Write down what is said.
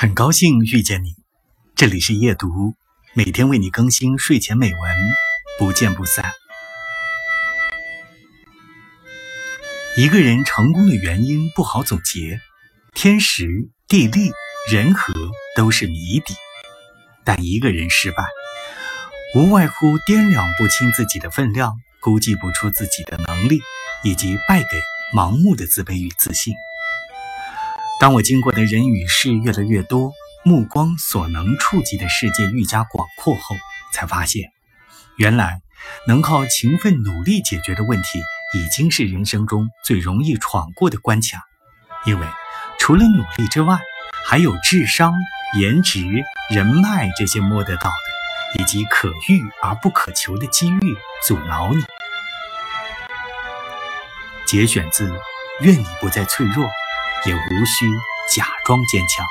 很高兴遇见你，这里是夜读，每天为你更新睡前美文，不见不散。一个人成功的原因不好总结，天时、地利、人和都是谜底，但一个人失败，无外乎掂量不清自己的分量，估计不出自己的能力，以及败给盲目的自卑与自信。当我经过的人与事越来越多，目光所能触及的世界愈加广阔后，才发现，原来能靠勤奋努力解决的问题，已经是人生中最容易闯过的关卡。因为除了努力之外，还有智商、颜值、人脉这些摸得到的，以及可遇而不可求的机遇阻挠你。节选自《愿你不再脆弱》。也无需假装坚强。